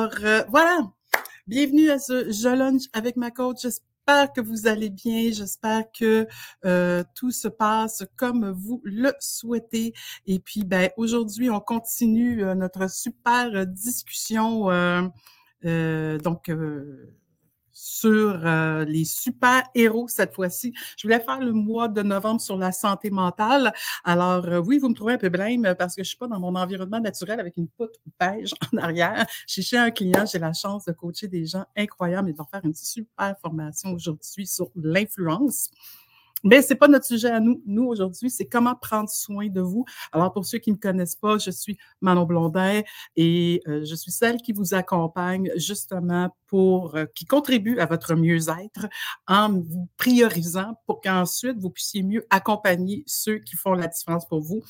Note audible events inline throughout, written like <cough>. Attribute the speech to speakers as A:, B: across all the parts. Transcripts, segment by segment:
A: Euh, voilà, bienvenue à ce Je Lunch avec ma coach. J'espère que vous allez bien. J'espère que euh, tout se passe comme vous le souhaitez. Et puis, ben, aujourd'hui, on continue euh, notre super discussion. donc, sur euh, les super-héros cette fois-ci. Je voulais faire le mois de novembre sur la santé mentale. Alors, euh, oui, vous me trouvez un peu blême parce que je suis pas dans mon environnement naturel avec une poutre beige <laughs> en arrière. Je suis chez un client, j'ai la chance de coacher des gens incroyables et de faire une super formation aujourd'hui sur l'influence. Mais c'est pas notre sujet à nous. Nous, aujourd'hui, c'est comment prendre soin de vous. Alors, pour ceux qui ne me connaissent pas, je suis Manon Blondin et euh, je suis celle qui vous accompagne justement pour, euh, qui contribue à votre mieux-être en vous priorisant pour qu'ensuite vous puissiez mieux accompagner ceux qui font la différence pour vous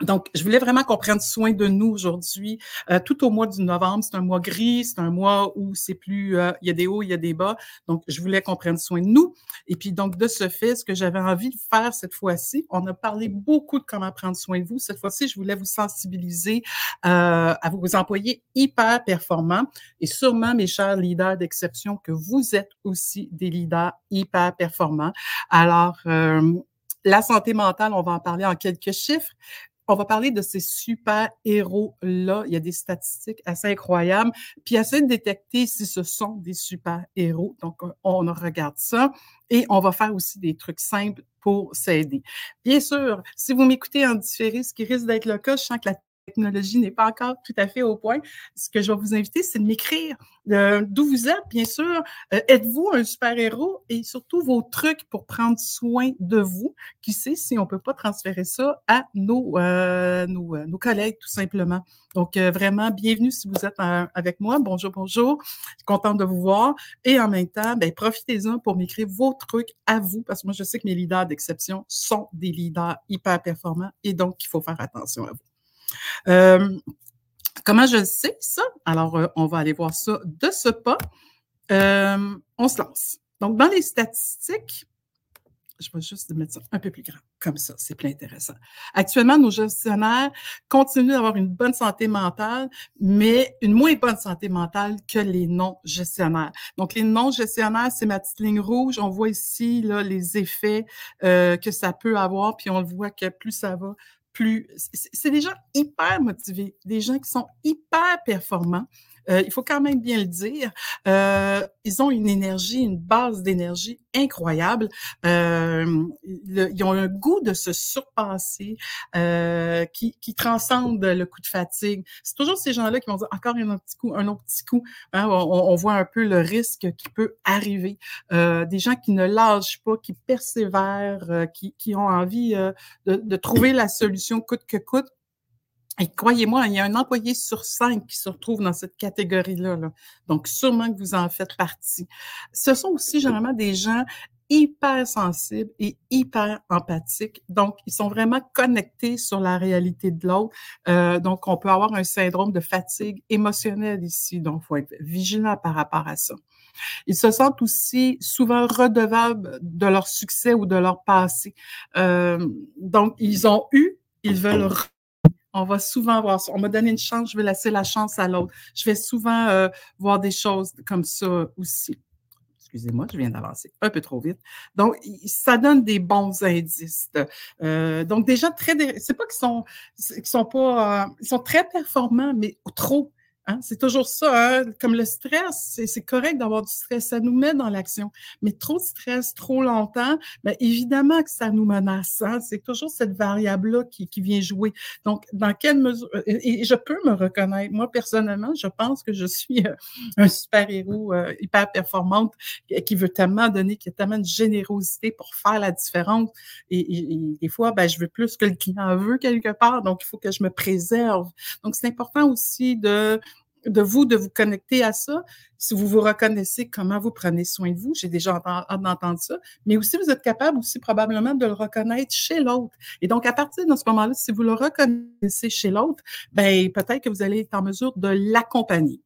A: donc, je voulais vraiment qu'on prenne soin de nous aujourd'hui. Euh, tout au mois du novembre, c'est un mois gris, c'est un mois où c'est plus, euh, il y a des hauts, il y a des bas. Donc, je voulais qu'on prenne soin de nous. Et puis, donc, de ce fait, ce que j'avais envie de faire cette fois-ci, on a parlé beaucoup de comment prendre soin de vous. Cette fois-ci, je voulais vous sensibiliser euh, à vos employés hyper performants et sûrement, mes chers leaders d'exception, que vous êtes aussi des leaders hyper performants. Alors, la santé mentale, on va en parler en quelques chiffres. On va parler de ces super-héros-là. Il y a des statistiques assez incroyables. Puis essayer de détecter si ce sont des super-héros. Donc, on regarde ça. Et on va faire aussi des trucs simples pour s'aider. Bien sûr, si vous m'écoutez en différé, ce qui risque d'être le cas, je sens que la technologie n'est pas encore tout à fait au point. Ce que je vais vous inviter, c'est de m'écrire euh, d'où vous êtes, bien sûr. Euh, êtes-vous un super-héros? Et surtout vos trucs pour prendre soin de vous. Qui sait si on peut pas transférer ça à nos, euh, nos, nos, collègues, tout simplement. Donc, vraiment, bienvenue si vous êtes avec moi. Bonjour, bonjour. Contente de vous voir. Et en même temps, ben, profitez-en pour m'écrire vos trucs à vous, parce que moi, je sais que mes leaders d'exception sont des leaders hyper performants et donc, il faut faire attention à vous. Euh, comment je sais ça? Alors, euh, on va aller voir ça de ce pas. Euh, on se lance. Donc, dans les statistiques, je vais juste mettre ça un peu plus grand, comme ça, c'est plus intéressant. Actuellement, nos gestionnaires continuent d'avoir une bonne santé mentale, mais une moins bonne santé mentale que les non-gestionnaires. Donc, les non-gestionnaires, c'est ma petite ligne rouge. On voit ici là, les effets que ça peut avoir, puis on voit que plus ça va, plus. C'est des gens hyper motivés, des gens qui sont hyper performants. Euh, il faut quand même bien le dire. Euh, ils ont une énergie, une base d'énergie incroyable. Euh, ils ont un goût de se surpasser euh, qui, qui transcende le coup de fatigue. C'est toujours ces gens-là qui vont dire encore un autre petit coup, un autre petit coup. Hein, on, on, voit un peu le risque qui peut arriver. Euh, des gens qui ne lâchent pas, qui persévèrent, euh, qui, qui ont envie de, de trouver la solution coûte que coûte et croyez-moi, il y a un employé sur cinq qui se retrouve dans cette catégorie-là. Donc, sûrement que vous en faites partie. Ce sont aussi généralement des gens hyper sensibles et hyper empathiques. Donc, ils sont vraiment connectés sur la réalité de l'autre. Euh, donc, on peut avoir un syndrome de fatigue émotionnelle ici. Donc, il faut être vigilant par rapport à ça. Ils se sentent aussi souvent redevables de leur succès ou de leur passé. Euh, donc, ils ont eu, ils veulent on va souvent voir ça. On m'a donné une chance, je vais laisser la chance à l'autre. Je vais souvent euh, voir des choses comme ça aussi. Excusez-moi, je viens d'avancer un peu trop vite. Donc, ça donne des bons indices. Euh, donc, gens très, c'est pas qu'ils sont, qu'ils sont pas, euh, ils sont très performants, mais trop. Hein, c'est toujours ça, hein, comme le stress, c'est correct d'avoir du stress, ça nous met dans l'action. Mais trop de stress, trop longtemps, bien, évidemment que ça nous menace. Hein, c'est toujours cette variable-là qui, qui, vient jouer. Donc, dans quelle mesure, et, je peux me reconnaître, moi personnellement, je pense que je suis euh, un super-héros euh, hyper performante qui veut tellement donner, qui a tellement de générosité pour faire la différence. Et, et des fois, ben, je veux plus que le client veut quelque part, donc il faut que je me préserve. Donc, c'est important aussi de de vous de vous connecter à ça. Si vous vous reconnaissez, comment vous prenez soin de vous, j'ai déjà entendu ça, mais aussi vous êtes capable aussi probablement de le reconnaître chez l'autre. Et donc, à partir de ce moment-là, si vous le reconnaissez chez l'autre, ben peut-être que vous allez être en mesure de l'accompagner.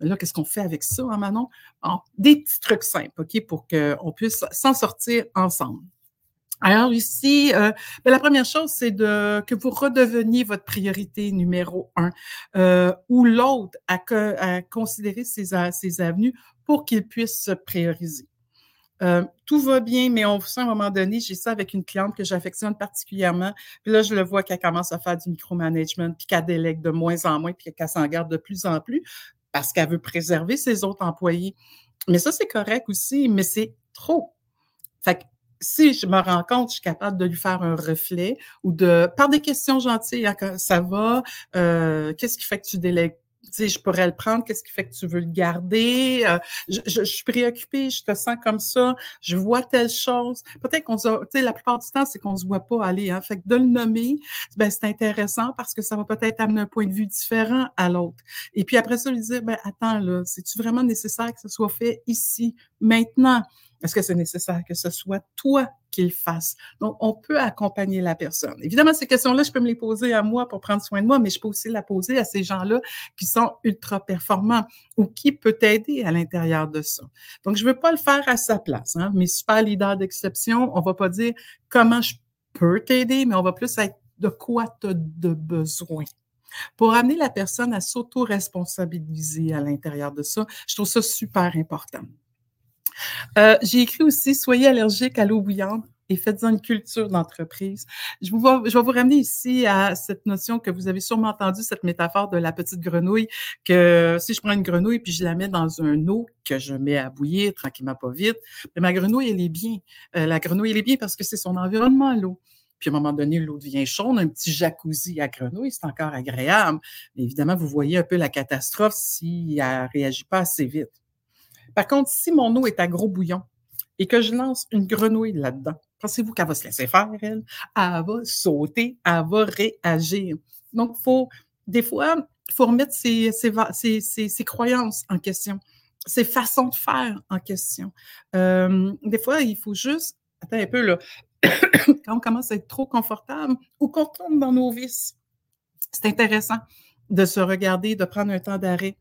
A: Là, qu'est-ce qu'on fait avec ça, hein, Manon? des petits trucs simples, OK, pour qu'on puisse s'en sortir ensemble. Alors ici, euh, ben, la première chose, c'est de que vous redeveniez votre priorité numéro un euh, ou l'autre à, à, considérer ces, ces avenues pour qu'ils puissent se prioriser. Euh, tout va bien, mais on sent à un moment donné, j'ai ça avec une cliente que j'affectionne particulièrement. Puis là, je le vois qu'elle commence à faire du micromanagement, puis qu'elle délègue de moins en moins, puis qu'elle s'en garde de plus en plus parce qu'elle veut préserver ses autres employés. Mais ça, c'est correct aussi, mais c'est trop. Fait que si je me rends compte, je suis capable de lui faire un reflet ou de, par des questions gentilles, hein, ça va, euh, qu'est-ce qui fait que tu délègues sais, je pourrais le prendre, qu'est-ce qui fait que tu veux le garder? Euh, je, je, suis préoccupée, je te sens comme ça, je vois telle chose. Peut-être qu'on se, tu sais, la plupart du temps, c'est qu'on se voit pas aller, hein. Fait que de le nommer, ben, c'est intéressant parce que ça va peut-être amener un point de vue différent à l'autre. Et puis après ça, lui dire, ben, attends, là, c'est-tu vraiment nécessaire que ce soit fait ici, maintenant? Est-ce que c'est nécessaire que ce soit toi qui le fasse? Donc, on peut accompagner la personne. Évidemment, ces questions-là, je peux me les poser à moi pour prendre soin de moi, mais je peux aussi la poser à ces gens-là qui sont ultra performants ou qui peut t'aider à l'intérieur de ça. Donc, je veux pas le faire à sa place. Hein? Mes super leaders d'exception, on va pas dire comment je peux t'aider, mais on va plus être de quoi tu as de besoin pour amener la personne à s'auto-responsabiliser à l'intérieur de ça. Je trouve ça super important. Euh, j'ai écrit aussi Soyez allergique à l'eau bouillante et faites-en une culture d'entreprise. Je, vous je vais vous ramener ici à cette notion que vous avez sûrement entendu, cette métaphore de la petite grenouille, que si je prends une grenouille puis je la mets dans un eau que je mets à bouillir tranquillement, pas vite, mais ma grenouille, elle est bien. Euh, la grenouille, elle est bien parce que c'est son environnement, l'eau. Puis à un moment donné, l'eau devient chaude, un petit jacuzzi à grenouille, c'est encore agréable. Mais évidemment, vous voyez un peu la catastrophe s'il ne réagit pas assez vite. Par contre, si mon eau est à gros bouillon et que je lance une grenouille là-dedans, pensez-vous qu'elle va se laisser faire, elle? Elle va sauter, elle va réagir. Donc, faut, des fois, il faut remettre ses, croyances en question, ses façons de faire en question. Euh, des fois, il faut juste, attends un peu là, <coughs> quand on commence à être trop confortable ou qu'on tombe dans nos vices, c'est intéressant de se regarder, de prendre un temps d'arrêt.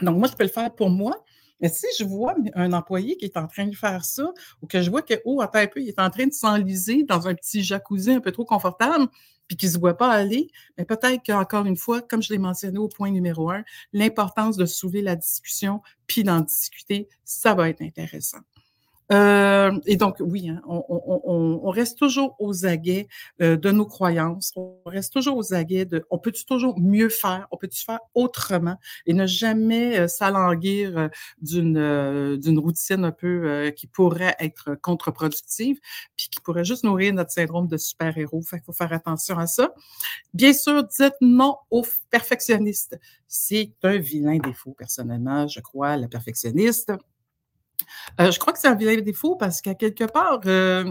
A: Donc, moi, je peux le faire pour moi, mais si je vois un employé qui est en train de faire ça, ou que je vois que, oh, attends un peu, il est en train de s'enliser dans un petit jacuzzi un peu trop confortable, puis qu'il ne se voit pas aller, mais peut-être qu'encore une fois, comme je l'ai mentionné au point numéro un, l'importance de soulever la discussion, puis d'en discuter, ça va être intéressant. Euh, et donc, oui, hein, on, on, on, reste toujours aux aguets euh, de nos croyances. On reste toujours aux aguets de. On peut toujours mieux faire? On peut-tu faire autrement? Et ne jamais euh, s'alanguir euh, d'une euh, d'une routine un peu qui pourrait être contre-productive, puis qui pourrait juste nourrir notre syndrome de super-héros. Fait qu'il faut faire attention à ça. Bien sûr, dites non aux perfectionnistes. C'est un vilain défaut, personnellement, je crois, le perfectionniste euh, je crois que c'est un vilain défaut parce qu'à quelque part, euh,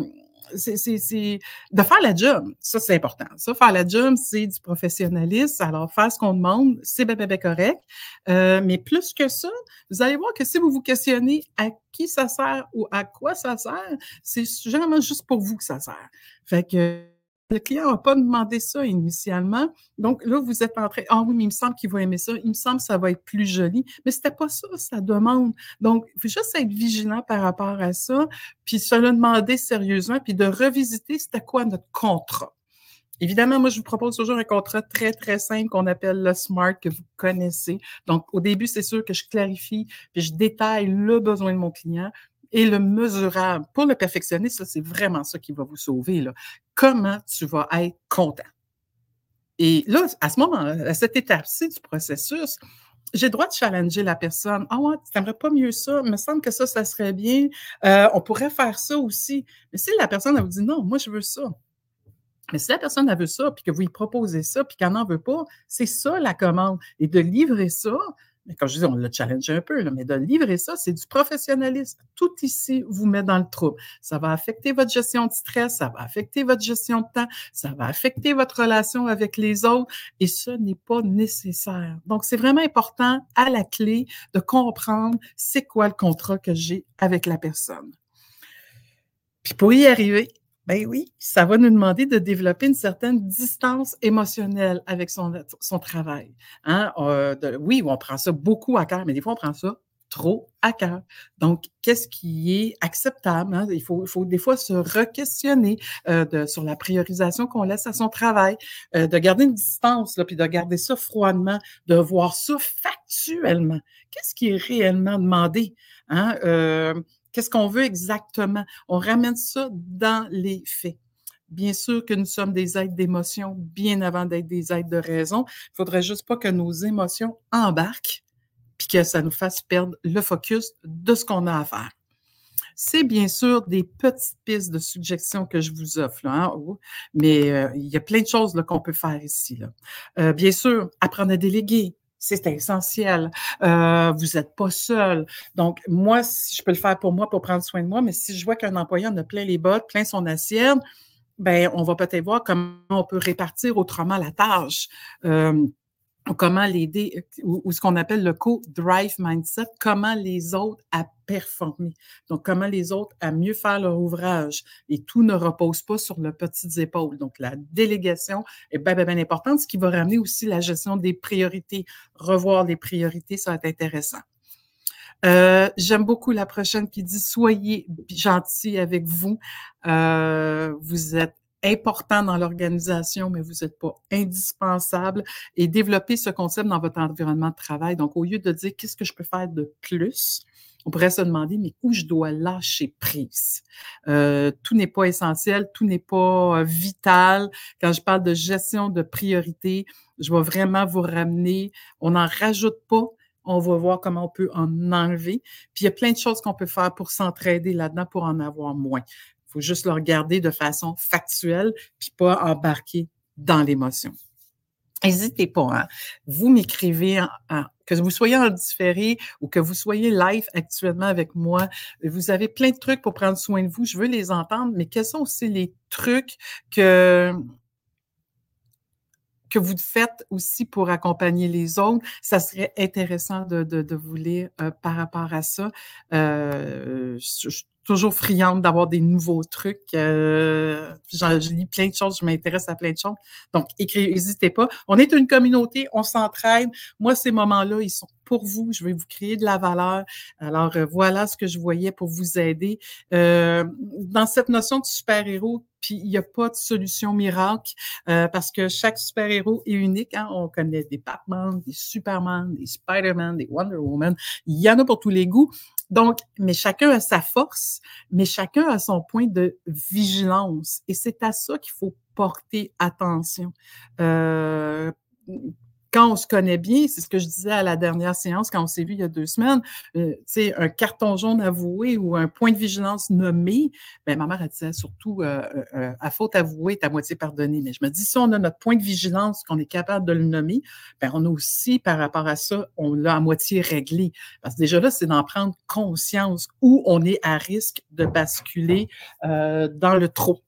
A: c'est de faire la job. Ça, c'est important. Ça, faire la job, c'est du professionnalisme. Alors, faire ce qu'on demande, c'est bien, bien, correct. Euh, mais plus que ça, vous allez voir que si vous vous questionnez à qui ça sert ou à quoi ça sert, c'est généralement juste pour vous que ça sert. Fait que le client n'a pas demandé ça initialement. Donc là, vous êtes en train, ah oui, mais il me semble qu'il va aimer ça, il me semble que ça va être plus joli. Mais c'était pas ça, sa demande. Donc, il faut juste être vigilant par rapport à ça, puis se le demander sérieusement, puis de revisiter c'était quoi notre contrat. Évidemment, moi, je vous propose toujours un contrat très, très simple qu'on appelle le SMART que vous connaissez. Donc, au début, c'est sûr que je clarifie, puis je détaille le besoin de mon client et le mesurable. Pour le perfectionniste, c'est vraiment ça qui va vous sauver. Là. Comment tu vas être content? Et là, à ce moment, à cette étape-ci du processus, j'ai le droit de challenger la personne. Ah ouais, tu n'aimerais pas mieux ça? Il me semble que ça, ça serait bien. Euh, on pourrait faire ça aussi. Mais si la personne, vous dit non, moi, je veux ça. Mais si la personne, elle veut ça, puis que vous lui proposez ça, puis qu'elle n'en veut pas, c'est ça la commande. Et de livrer ça, mais comme je dis, on l'a challenge un peu, mais de livrer ça, c'est du professionnalisme. Tout ici vous met dans le trouble. Ça va affecter votre gestion de stress, ça va affecter votre gestion de temps, ça va affecter votre relation avec les autres et ce n'est pas nécessaire. Donc, c'est vraiment important à la clé de comprendre c'est quoi le contrat que j'ai avec la personne. Puis pour y arriver, ben oui, ça va nous demander de développer une certaine distance émotionnelle avec son, son travail. Hein? Euh, oui, on prend ça beaucoup à cœur, mais des fois, on prend ça trop à cœur. Donc, qu'est-ce qui est acceptable? Hein? Il, faut, faut des fois se re-questionner euh, de, sur la priorisation qu'on laisse à son travail, euh, de garder une distance, là, puis de garder ça froidement, de voir ça factuellement. Qu'est-ce qui est réellement demandé? Hein? Euh, qu'est-ce qu'on veut exactement? On ramène ça dans les faits. Bien sûr que nous sommes des êtres d'émotion bien avant d'être des êtres de raison. Il faudrait juste pas que nos émotions embarquent puis que ça nous fasse perdre le focus de ce qu'on a à faire. C'est bien sûr des petites pistes de suggestions que je vous offre, là, hein, mais euh, il y a plein de choses qu'on peut faire ici. Euh, bien sûr, apprendre à déléguer, c'est essentiel. Euh, vous n'êtes pas seul. Donc, moi, je peux le faire pour moi, pour prendre soin de moi, mais si je vois qu'un employé en a plein les bottes, plein son assiette, ben, on va peut-être voir comment on peut répartir autrement la tâche. Euh, comment l'aider, ou, ce qu'on appelle le co-drive mindset, comment les autres à performer. Donc, comment les autres à mieux faire leur ouvrage. Et tout ne repose pas sur leurs petites épaules. Donc, la délégation est bien, bien, bien importante, ce qui va ramener aussi la gestion des priorités. Revoir les priorités, ça va être intéressant. Euh, J'aime beaucoup la prochaine qui dit soyez gentils avec vous. Euh, vous êtes important dans l'organisation, mais vous n'êtes pas indispensable. Et développer ce concept dans votre environnement de travail. Donc, au lieu de dire qu'est-ce que je peux faire de plus, on pourrait se demander, mais où je dois lâcher prise? Euh, tout n'est pas essentiel, tout n'est pas euh, vital. Quand je parle de gestion de priorité, je vais vraiment vous ramener. On n'en rajoute pas. On va voir comment on peut en enlever. Puis il y a plein de choses qu'on peut faire pour s'entraider là-dedans pour en avoir moins faut juste le regarder de façon factuelle, puis pas embarquer dans l'émotion. N'hésitez pas. Hein. Vous m'écrivez, que vous soyez en différé ou que vous soyez live actuellement avec moi. Vous avez plein de trucs pour prendre soin de vous. Je veux les entendre, mais quels sont aussi les trucs que que vous faites aussi pour accompagner les autres? Ça serait intéressant de, de, vous lire euh, par rapport à ça. Euh, toujours friande d'avoir des nouveaux trucs. Euh, je lis plein de choses, je m'intéresse à plein de choses. Donc, n'hésitez pas. On est une communauté, on s'entraide. Moi, ces moments-là, ils sont pour vous. Je vais vous créer de la valeur. Alors, euh, voilà ce que je voyais pour vous aider. Euh, dans cette notion de super-héros, puis il n'y a pas de solution miracle euh, parce que chaque super-héros est unique. Hein? On connaît des Batman, des Superman, des Spider-Man, des Wonder Woman. Il y en a pour tous les goûts. Donc, mais chacun a sa force, mais chacun a son point de vigilance. Et c'est à ça qu'il faut porter attention. Euh, quand on se connaît bien, c'est ce que je disais à la dernière séance, quand on s'est vu il y a deux semaines, euh, sais, un carton jaune avoué ou un point de vigilance nommé, ben, ma mère, elle disait surtout, euh, euh, à faute avouée, à moitié pardonné. Mais je me dis, si on a notre point de vigilance, qu'on est capable de le nommer, ben, on a aussi, par rapport à ça, on l'a à moitié réglé. Parce que déjà là, c'est d'en prendre conscience où on est à risque de basculer dans le trop.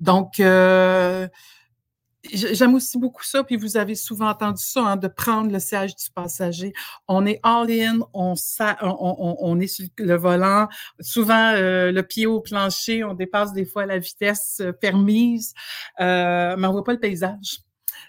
A: Donc, euh, J'aime aussi beaucoup ça, puis vous avez souvent entendu ça, hein, de prendre le siège du passager. On est all-in, on, on, on, est sur le volant, souvent euh, le pied au plancher, on dépasse des fois la vitesse euh, permise, euh, mais on voit pas le paysage.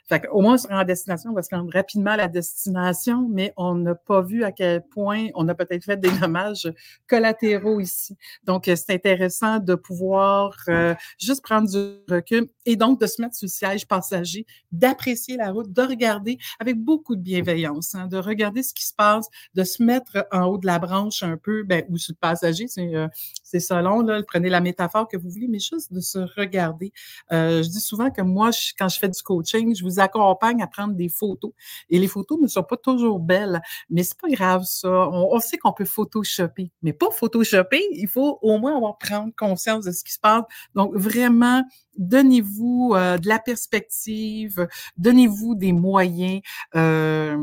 A: Fait au moins, on sera en destination, on va se rendre rapidement à la destination, mais on n'a pas vu à quel point on a peut-être fait des dommages collatéraux ici. Donc, euh, c'est intéressant de pouvoir euh, juste prendre du recul et donc de se mettre sur le siège passager, d'apprécier la route, de regarder avec beaucoup de bienveillance, hein, de regarder ce qui se passe, de se mettre en haut de la branche un peu, ben, ou sur le passager, c'est euh, selon, là, prenez la métaphore que vous voulez, mais juste de se regarder. Euh, je dis souvent que moi, quand je fais du coaching, je vous accompagne à prendre des photos. Et les photos ne sont pas toujours belles, mais c'est pas grave, ça. On, sait qu'on peut photoshopper, mais pas photoshopper, il faut au moins avoir prendre conscience de ce qui se passe. Donc, vraiment, donnez-vous euh, de la perspective, donnez-vous des moyens. Euh,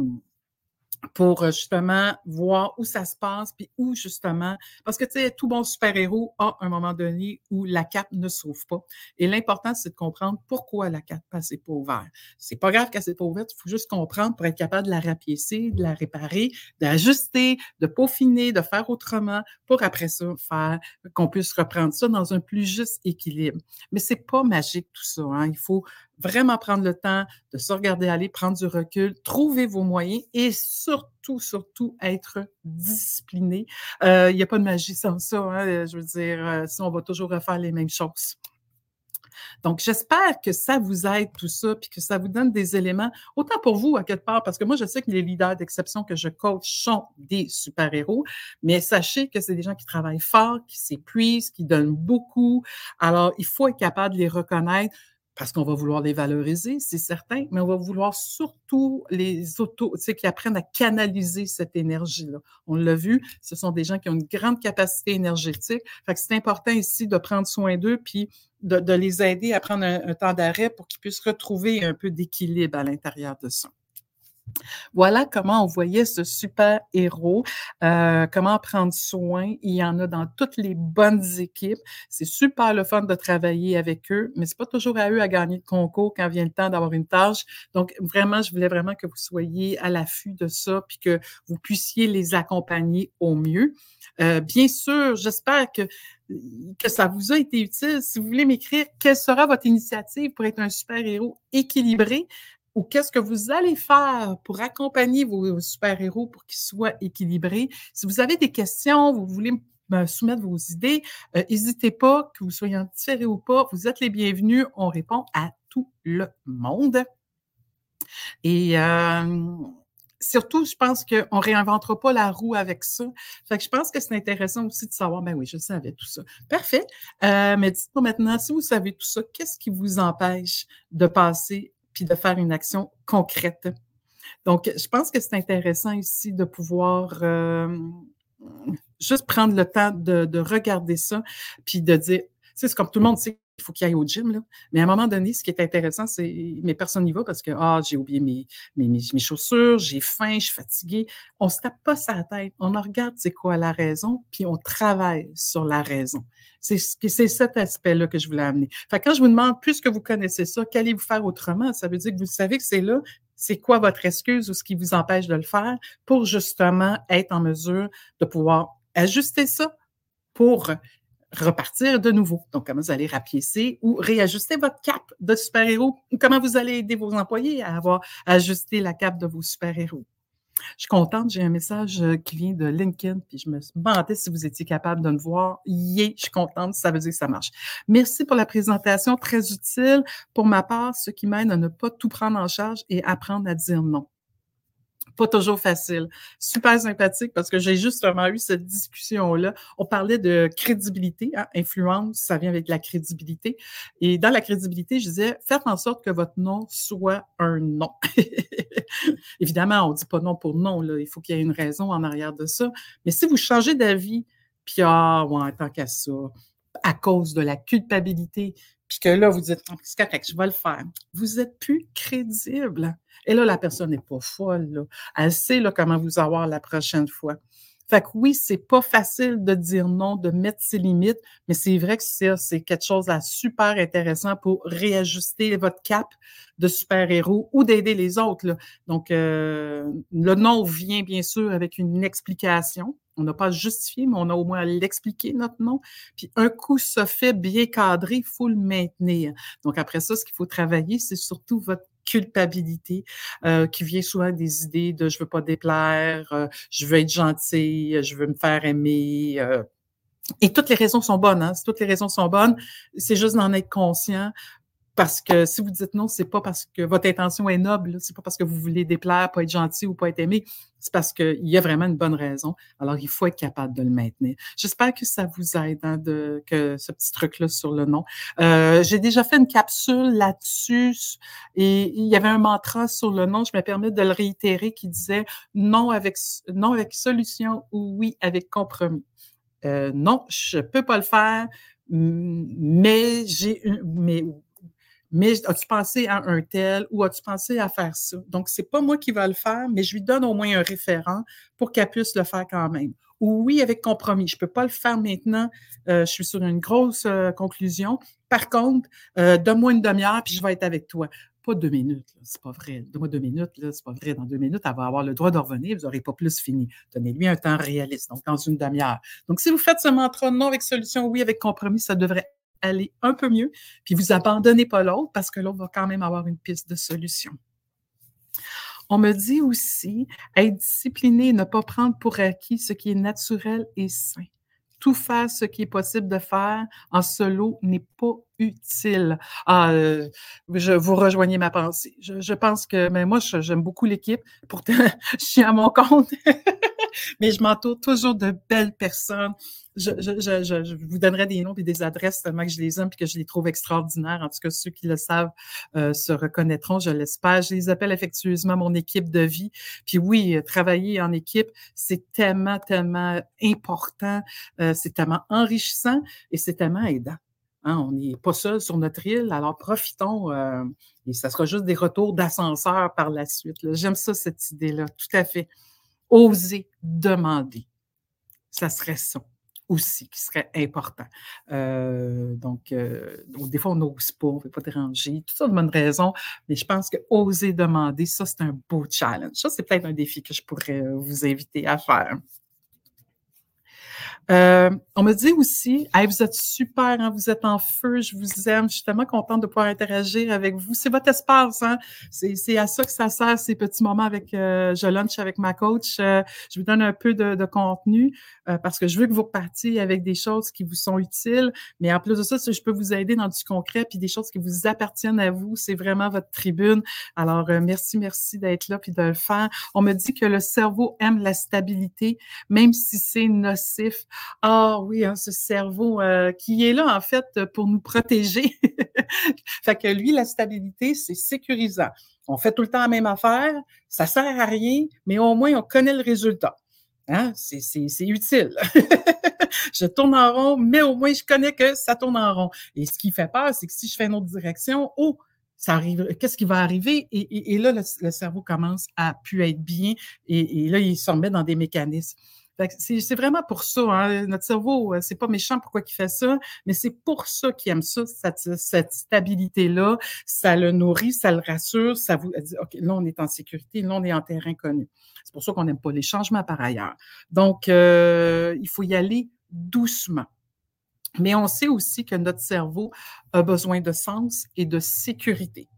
A: pour euh, justement voir où ça se passe, puis où justement, parce que tu sais, tout bon super-héros a un moment donné où la cape ne s'ouvre pas. Et l'important, c'est de comprendre pourquoi la cape n'est pas ouverte. C'est pas grave qu'elle s'est pas ouverte, il faut juste comprendre pour être capable de la rapiécer, de la réparer, d'ajuster, de peaufiner, de faire autrement, pour après ça faire qu'on puisse reprendre ça dans un plus juste équilibre. Mais c'est pas magique tout ça. Hein? Il faut vraiment prendre le temps de se regarder aller, prendre du recul, trouver vos moyens et surtout, surtout être discipliné. Euh, il n'y a pas de magie sans ça. Hein, je veux dire, euh, si on va toujours refaire les mêmes choses. Donc, j'espère que ça vous aide tout ça, puis que ça vous donne des éléments, autant pour vous à quelque part, parce que moi, je sais que les leaders d'exception que je coach sont des super-héros, mais sachez que c'est des gens qui travaillent fort, qui s'épuisent, qui donnent beaucoup. Alors, il faut être capable de les reconnaître parce qu'on va vouloir les valoriser, c'est certain, mais on va vouloir surtout les auto, tu sais, qui apprennent à canaliser cette énergie-là. On l'a vu, ce sont des gens qui ont une grande capacité énergétique. Fait que c'est important ici de prendre soin d'eux, puis de, de, les aider à prendre un, un temps d'arrêt pour qu'ils puissent retrouver un peu d'équilibre à l'intérieur de ça. Voilà comment on voyait ce super héros, euh, comment prendre soin. Il y en a dans toutes les bonnes équipes. C'est super le fun de travailler avec eux, mais c'est pas toujours à eux à gagner le concours quand vient le temps d'avoir une tâche. Donc vraiment, je voulais vraiment que vous soyez à l'affût de ça, puis que vous puissiez les accompagner au mieux. Euh, bien sûr, j'espère que que ça vous a été utile. Si vous voulez m'écrire, quelle sera votre initiative pour être un super-héros équilibré? Ou qu'est-ce que vous allez faire pour accompagner vos super-héros pour qu'ils soient équilibrés? Si vous avez des questions, vous voulez me soumettre vos idées, euh, n'hésitez pas, que vous soyez différé ou pas, vous êtes les bienvenus. On répond à tout le monde. Et euh, surtout, je pense qu'on ne réinventera pas la roue avec ça. Fait que je pense que c'est intéressant aussi de savoir, ben oui, je savais tout ça. Parfait. Euh, mais dites-moi maintenant, si vous savez tout ça, qu'est-ce qui vous empêche de passer puis de faire une action concrète. Donc, je pense que c'est intéressant ici de pouvoir euh, juste prendre le temps de, de regarder ça, puis de dire, c'est comme tout le monde sait il faut qu'il aille au gym. Là. Mais à un moment donné, ce qui est intéressant, c'est mais personne n'y va parce que ah, j'ai oublié mes, mes, mes chaussures, j'ai faim, je suis fatiguée. On se tape pas sa tête. On regarde c'est quoi la raison, puis on travaille sur la raison. C'est cet aspect-là que je voulais amener. Fait quand je vous demande, puisque vous connaissez ça, qu'allez-vous faire autrement? Ça veut dire que vous savez que c'est là, c'est quoi votre excuse ou ce qui vous empêche de le faire pour justement être en mesure de pouvoir ajuster ça pour repartir de nouveau. Donc, comment vous allez rapiécer ou réajuster votre cap de super-héros? Ou comment vous allez aider vos employés à avoir ajusté la cape de vos super-héros? Je suis contente, j'ai un message euh, qui vient de LinkedIn, puis je me demandais si vous étiez capable de me voir. Yeah, je suis contente, ça veut dire que ça marche. Merci pour la présentation, très utile. Pour ma part, ce qui m'aide à ne pas tout prendre en charge et apprendre à dire non pas toujours facile. Super sympathique parce que j'ai justement eu cette discussion-là. On parlait de crédibilité, hein, influence, ça vient avec la crédibilité. Et dans la crédibilité, je disais, faites en sorte que votre nom soit un nom. <laughs> Évidemment, on dit pas non pour non, là. il faut qu'il y ait une raison en arrière de ça. Mais si vous changez d'avis, puis ah, ouais, tant qu'à ça, à cause de la culpabilité, puis que là, vous dites, c'est je vais le faire. Vous êtes plus crédible. Et là, la personne n'est pas folle. Elle sait là, comment vous avoir la prochaine fois. Fait que oui, c'est pas facile de dire non, de mettre ses limites, mais c'est vrai que c'est quelque chose de super intéressant pour réajuster votre cap de super-héros ou d'aider les autres. Donc, euh, le non vient bien sûr avec une explication. On n'a pas à justifier, mais on a au moins à l'expliquer, notre nom. Puis un coup ça fait bien cadré, il faut le maintenir. Donc après ça, ce qu'il faut travailler, c'est surtout votre culpabilité euh, qui vient souvent des idées de je veux pas déplaire, euh, je veux être gentil, je veux me faire aimer. Euh. et toutes les raisons sont bonnes. Hein? Toutes les raisons sont bonnes. C'est juste d'en être conscient parce que si vous dites non, c'est pas parce que votre intention est noble, c'est pas parce que vous voulez déplaire, pas être gentil ou pas être aimé, c'est parce qu'il y a vraiment une bonne raison. Alors, il faut être capable de le maintenir. J'espère que ça vous aide, hein, de, que ce petit truc-là sur le nom. Euh, J'ai déjà fait une capsule là-dessus et il y avait un mantra sur le nom, je me permets de le réitérer, qui disait non avec, non avec solution ou oui avec compromis. Euh, non, je peux pas le faire, mais j'ai mais mais as-tu pensé à un tel ou as-tu pensé à faire ça? Donc, c'est pas moi qui va le faire, mais je lui donne au moins un référent pour qu'elle puisse le faire quand même. Ou oui, avec compromis. Je peux pas le faire maintenant. Euh, je suis sur une grosse euh, conclusion. Par contre, euh, donne-moi une demi-heure puis je vais être avec toi. Pas deux minutes, c'est pas vrai. Donne-moi deux minutes, c'est pas vrai. Dans deux minutes, elle va avoir le droit de revenir, vous n'aurez pas plus fini. Donnez-lui un temps réaliste, donc dans une demi-heure. Donc, si vous faites ce mantra non avec solution, oui avec compromis, ça devrait aller un peu mieux, puis vous abandonnez pas l'autre parce que l'autre va quand même avoir une piste de solution. On me dit aussi être discipliné, ne pas prendre pour acquis ce qui est naturel et sain tout faire ce qui est possible de faire en solo n'est pas utile. Ah, euh, je vous rejoignez ma pensée. Je, pense que, mais moi, j'aime beaucoup l'équipe. Pourtant, <laughs> je suis à mon compte. <laughs> mais je m'entoure toujours de belles personnes. Je, je, je, je, vous donnerai des noms et des adresses tellement que je les aime et que je les trouve extraordinaires. En tout cas, ceux qui le savent euh, se reconnaîtront, je l'espère. Je les appelle affectueusement mon équipe de vie. Puis oui, travailler en équipe, c'est tellement, tellement important, euh, c'est tellement enrichissant et c'est tellement aidant. Hein, on n'est pas seul sur notre île, alors profitons. Euh, et ça sera juste des retours d'ascenseur par la suite. J'aime ça, cette idée-là, tout à fait oser demander. Ça serait ça aussi qui serait important. Euh, donc, euh, donc, des fois, on n'ose pas, on ne veut pas déranger, tout ça de bonnes raisons, mais je pense que oser demander, ça, c'est un beau challenge. Ça, c'est peut-être un défi que je pourrais euh, vous inviter à faire. Euh, on me dit aussi, vous êtes super, hein, vous êtes en feu, je vous aime, je suis tellement contente de pouvoir interagir avec vous. C'est votre espace, hein? c'est à ça que ça sert, ces petits moments avec euh, Je lunch avec ma coach. Euh, je vous donne un peu de, de contenu euh, parce que je veux que vous repartiez avec des choses qui vous sont utiles, mais en plus de ça, je peux vous aider dans du concret, puis des choses qui vous appartiennent à vous, c'est vraiment votre tribune. Alors, merci, merci d'être là, puis de le faire. On me dit que le cerveau aime la stabilité, même si c'est nocif. Ah oui, hein, ce cerveau euh, qui est là, en fait, pour nous protéger. <laughs> fait que lui, la stabilité, c'est sécurisant. On fait tout le temps la même affaire, ça sert à rien, mais au moins, on connaît le résultat. Hein? C'est utile. <laughs> je tourne en rond, mais au moins, je connais que ça tourne en rond. Et ce qui fait peur, c'est que si je fais une autre direction, oh, ça arrive, qu'est-ce qui va arriver? Et, là, le, cerveau commence à pu être bien et, et là, il se remet dans des mécanismes. C'est vraiment pour ça. Hein. Notre cerveau, euh, c'est pas méchant pourquoi il fait ça, mais c'est pour ça qu'il aime ça, cette, stabilité-là. Ça le nourrit, ça le rassure, ça vous dit, OK, là, on est en sécurité, là, on est en terrain connu. C'est pour ça qu'on n'aime pas les changements par ailleurs. Donc, euh, il faut y aller doucement. Mais on sait aussi que notre cerveau a besoin de sens et de sécurité.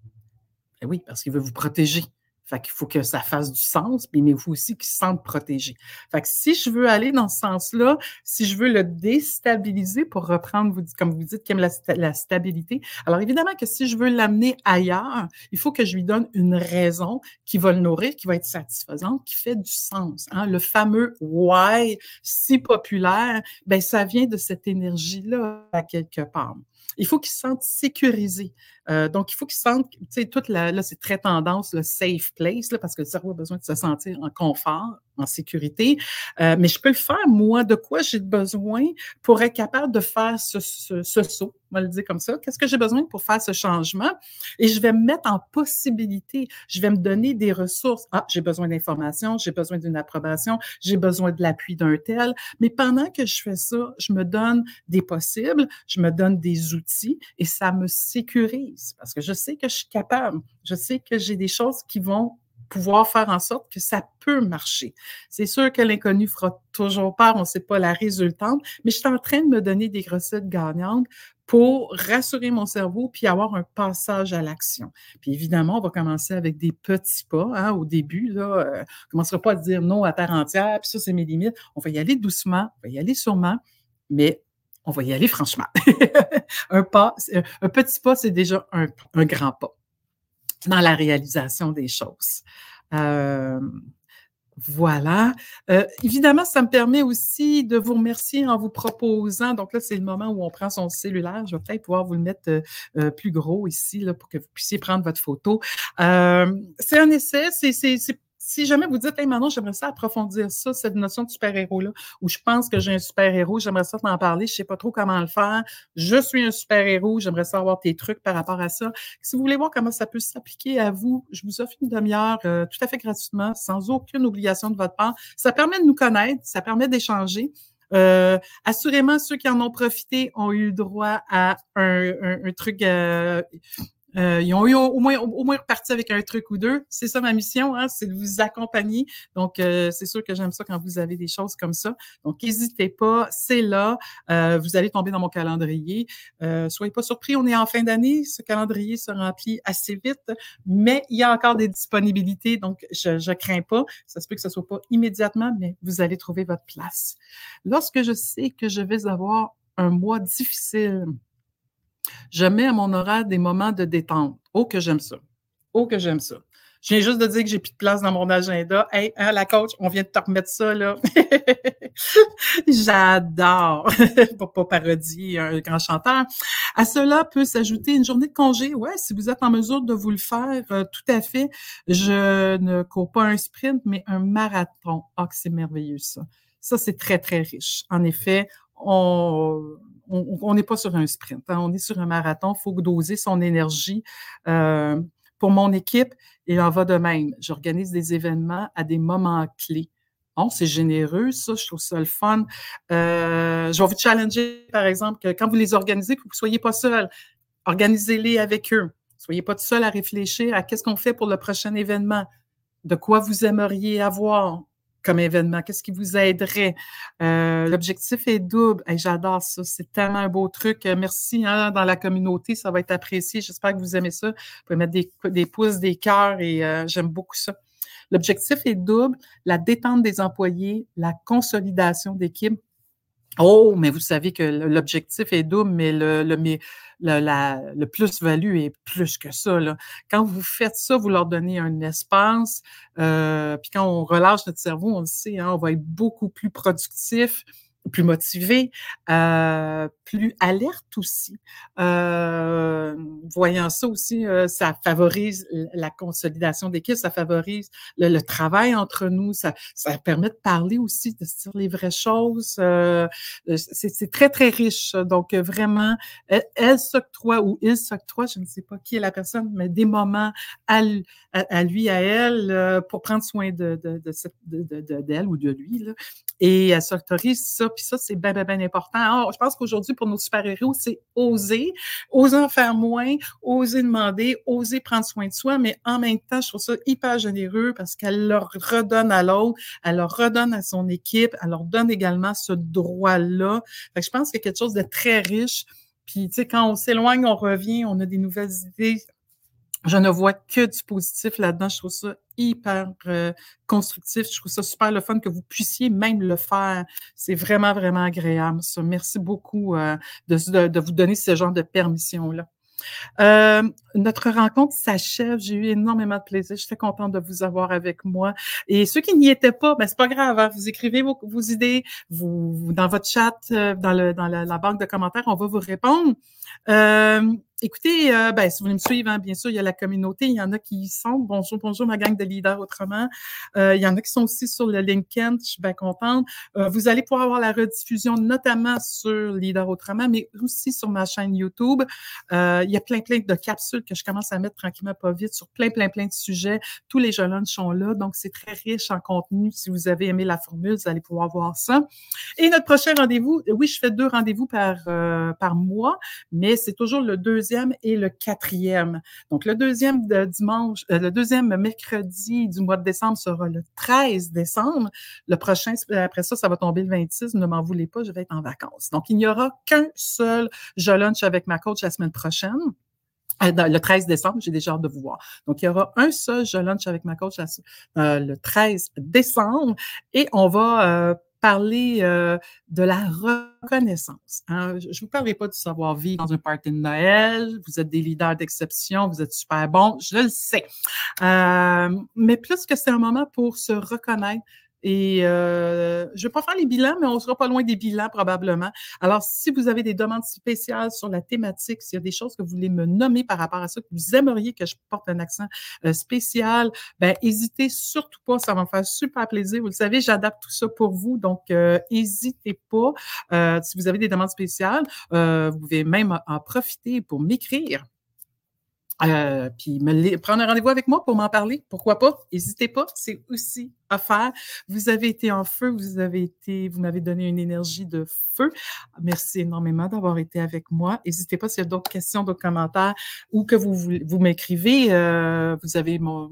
A: Et oui, parce qu'il veut vous protéger. Fait qu'il faut que ça fasse du sens, mais il faut aussi qu'il se sente protégé. Fait que si je veux aller dans ce sens-là, si je veux le déstabiliser pour reprendre, comme vous dites, qui aime la, stabilité, alors évidemment que si je veux l'amener ailleurs, il faut que je lui donne une raison qui va le nourrir, qui va être satisfaisante, qui fait du sens. Hein? Le fameux why si populaire, ben ça vient de cette énergie-là à quelque part. Il faut qu'il se sente sécurisé. Euh, donc, il faut qu'il sente, tu sais, toute la, là, c'est très tendance, le safe place, là, parce que le cerveau a besoin de se sentir en confort, en sécurité. Euh, mais je peux le faire, moi, de quoi j'ai besoin pour être capable de faire ce, ce, ce saut, on va le dire comme ça. Qu'est-ce que j'ai besoin pour faire ce changement? Et je vais me mettre en possibilité. Je vais me donner des ressources. Ah, j'ai besoin d'informations, j'ai besoin d'une approbation, j'ai besoin de l'appui d'un tel. Mais pendant que je fais ça, je me donne des possibles, je me donne des outils et ça me sécurise parce que je sais que je suis capable. Je sais que j'ai des choses qui vont pouvoir faire en sorte que ça peut marcher. C'est sûr que l'inconnu fera toujours peur, on ne sait pas la résultante, mais je suis en train de me donner des recettes gagnantes pour rassurer mon cerveau puis avoir un passage à l'action. Puis évidemment, on va commencer avec des petits pas hein, au début. Là, euh, on ne commencera pas à dire non à terre entière, puis ça, c'est mes limites. On va y aller doucement, on va y aller sûrement, mais on va y aller franchement. <laughs> un pas, un petit pas, c'est déjà un, grand pas dans la réalisation des choses. Euh, voilà. Euh, évidemment, ça me permet aussi de vous remercier en vous proposant. Donc là, c'est le moment où on prend son cellulaire. Je vais peut-être pouvoir vous le mettre euh, plus gros ici là, pour que vous puissiez prendre votre photo. c'est un essai. C'est si jamais vous dites, hey Manon, j'aimerais ça approfondir ça, cette notion de super-héros-là, où je pense que j'ai un super-héros, j'aimerais ça t'en parler, je sais pas trop comment le faire, je suis un super-héros, j'aimerais savoir tes trucs par rapport à ça. Si vous voulez voir comment ça peut s'appliquer à vous, je vous offre une demi-heure euh, tout à fait gratuitement, sans aucune obligation de votre part. Ça permet de nous connaître, ça permet d'échanger. Euh, assurément, ceux qui en ont profité ont eu droit à un, un, truc, euh, Euh, ils ont eu au, moins au moins reparti avec un truc ou deux. C'est ça ma mission, hein, c'est de vous accompagner. Donc euh, c'est sûr que j'aime ça quand vous avez des choses comme ça. Donc n'hésitez pas, c'est là. Euh, vous allez tomber dans mon calendrier. soyez pas surpris, on est en fin d'année. Ce calendrier se remplit assez vite, mais il y a encore des disponibilités, donc je, je crains pas. Ça se peut que ce soit pas immédiatement, mais vous allez trouver votre place. Lorsque je sais que je vais avoir un mois difficile, je mets à mon horaire des moments de détente. Oh, que j'aime ça. Oh, que j'aime ça. Je viens juste de dire que j'ai plus de place dans mon agenda. Hey, hein, la coach, on vient de te remettre ça, là. <laughs> J'adore. <laughs> Pour pas parodier un grand chanteur. À cela peut s'ajouter une journée de congé. Ouais, si vous êtes en mesure de vous le faire, euh, tout à fait. Je ne cours pas un sprint, mais un marathon. Oh, c'est merveilleux, ça. Ça, c'est très, très riche. En effet, on on n'est pas sur un sprint, hein, on est sur un marathon. Il faut doser son énergie. Euh, pour mon équipe, il en va de même. J'organise des événements à des moments clés. C'est généreux, ça, je trouve ça le fun. Euh, je vais vous challenger, par exemple, que quand vous les organisez, que vous ne soyez pas seul, organisez-les avec eux. Soyez pas tout seul à réfléchir à qu'est-ce qu'on fait pour le prochain événement, de quoi vous aimeriez avoir, comme événement? Qu'est-ce qui vous aiderait? Euh, l'objectif est double. J'adore ça. C'est tellement un beau truc. Euh, merci hein, dans la communauté. Ça va être apprécié. J'espère que vous aimez ça. Vous pouvez mettre des, des pouces, des cœurs et euh, j'aime beaucoup ça. L'objectif est double. La détente des employés, la consolidation d'équipe. Oh, mais vous savez que l'objectif est double, mais le, le, mais le, la, le plus-value est plus que ça. Quand vous faites ça, vous leur donnez un espace, euh, puis quand on relâche notre cerveau, on le sait, hein, on va être beaucoup plus productif, plus motivé, euh, plus alerte aussi. Euh, voyant ça aussi, euh, ça favorise la consolidation d'équipe, ça favorise le, travail entre nous, ça, ça permet de parler aussi, de se dire les vraies choses. Euh, c'est très, très riche. Donc, vraiment, elle, s'octroie ou il s'octroie, je ne sais pas qui est la personne, mais des moments à, lui, à elle, euh, pour prendre soin de, de, de, d'elle ou de lui. Là. Et elle s'autorise ça puis ça, c'est bien, bien, bien important. Alors, je pense qu'aujourd'hui, pour nos super-héros, c'est oser, oser en faire moins, oser demander, oser prendre soin de soi, mais en même temps, je trouve ça hyper généreux parce qu'elle leur redonne à l'autre, elle leur redonne à son équipe, elle leur donne également ce droit-là. je pense a quelque chose de très riche. Puis, tu sais, quand on s'éloigne, on revient, on a des nouvelles idées. Je ne vois que du positif là-dedans. Je trouve ça hyper euh, constructif. Je trouve ça super le fun que vous puissiez même le faire. C'est vraiment, vraiment agréable. Ça. Merci beaucoup euh, de, de, vous donner ce genre de permission-là. Euh, notre rencontre s'achève. J'ai eu énormément de plaisir. J'étais contente de vous avoir avec moi. Et ceux qui n'y étaient pas, ben c'est pas grave. Hein. Vous écrivez vos, vos idées, vous, dans votre chat, dans, le, dans la, banque de commentaires, on va vous répondre. Euh, Écoutez, euh, ben, si vous voulez me suivre, hein, bien sûr, il y a la communauté. Il y en a qui y sont. Bonjour, bonjour, ma gang de leaders autrement. Euh, il y en a qui sont aussi sur le LinkedIn. Je suis bien contente. Euh, vous allez pouvoir avoir la rediffusion, notamment sur Leader autrement, mais aussi sur ma chaîne YouTube. Euh, il y a plein, plein de capsules que je commence à mettre tranquillement pas vite sur plein, plein, plein de sujets. Tous les jeunes sont là. Donc, c'est très riche en contenu. Si vous avez aimé la formule, vous allez pouvoir voir ça. Et notre prochain rendez-vous, oui, je fais deux rendez-vous par, par mois, mais c'est toujours le deuxième et le quatrième. Donc, le deuxième de dimanche, euh, le deuxième mercredi du mois de décembre sera le 13 décembre. Le prochain, après ça, ça va tomber le 26. Ne m'en voulez pas, je vais être en vacances. Donc, il n'y aura qu'un seul Je lunch avec ma coach la semaine prochaine. Euh, le 13 décembre, j'ai déjà hâte de vous voir. Donc, il y aura un seul Je lunch avec ma coach euh, le 13 décembre et on va parler euh, de la reconnaissance. Hein. Je ne vous parlerai pas du savoir-vivre dans un party de Noël. Vous êtes des leaders d'exception, vous êtes super bons, je le sais. Euh, mais plus que c'est un moment pour se reconnaître, et euh, je ne vais pas faire les bilans, mais on sera pas loin des bilans probablement. Alors, si vous avez des demandes spéciales sur la thématique, s'il y a des choses que vous voulez me nommer par rapport à ça, que vous aimeriez que je porte un accent euh, spécial, ben hésitez surtout pas, ça va me faire super plaisir. Vous le savez, j'adapte tout ça pour vous, donc euh, n'hésitez pas. Euh, si vous avez des demandes spéciales, vous pouvez même en profiter pour m'écrire euh, puis me prendre un rendez-vous avec moi pour m'en parler. Pourquoi pas? N'hésitez pas, c'est aussi à faire. Vous avez été en feu, vous avez été, vous m'avez donné une énergie de feu. Merci énormément d'avoir été avec moi. N'hésitez pas s'il y a d'autres questions, d'autres commentaires ou que vous, vous, m'écrivez. Euh, vous avez mon,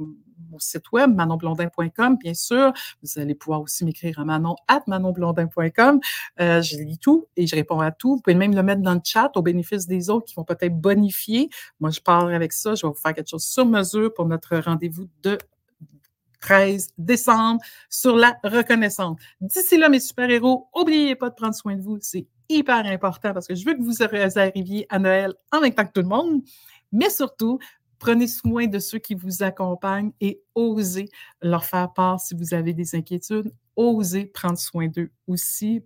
A: site web, manonblondin.com, bien sûr. Vous allez pouvoir aussi m'écrire à manon at manonblondin.com. Euh, je lis tout et je réponds à tout. Vous pouvez même le mettre dans le chat au bénéfice des autres qui vont peut-être bonifier. Moi, je parlerai avec ça. Je vais vous faire quelque chose sur mesure pour notre rendez-vous de 13 décembre sur la reconnaissance. D'ici là, mes super-héros, n'oubliez pas de prendre soin de vous. C'est hyper important parce que je veux que vous arriviez à Noël en même temps que tout le monde. Mais surtout, Prenez soin de ceux qui vous accompagnent et osez leur faire part si vous avez des inquiétudes. Osez prendre soin d'eux aussi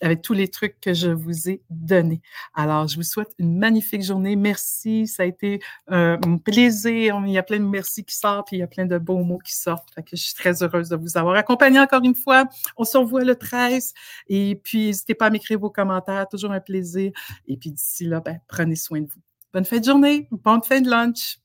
A: avec tous les trucs que je vous ai donnés. Alors, je vous souhaite une magnifique journée. Merci. Ça a été euh, un plaisir. Il y a plein de merci qui sortent, puis il y a plein de beaux mots qui sortent. je suis très heureuse de vous avoir accompagné encore une fois. On se revoit le 13. Et puis, n'hésitez pas à m'écrire vos commentaires. Toujours un plaisir. Et puis, d'ici là, ben, prenez soin de vous. Bonne fin de journée, bonne fin de lunch.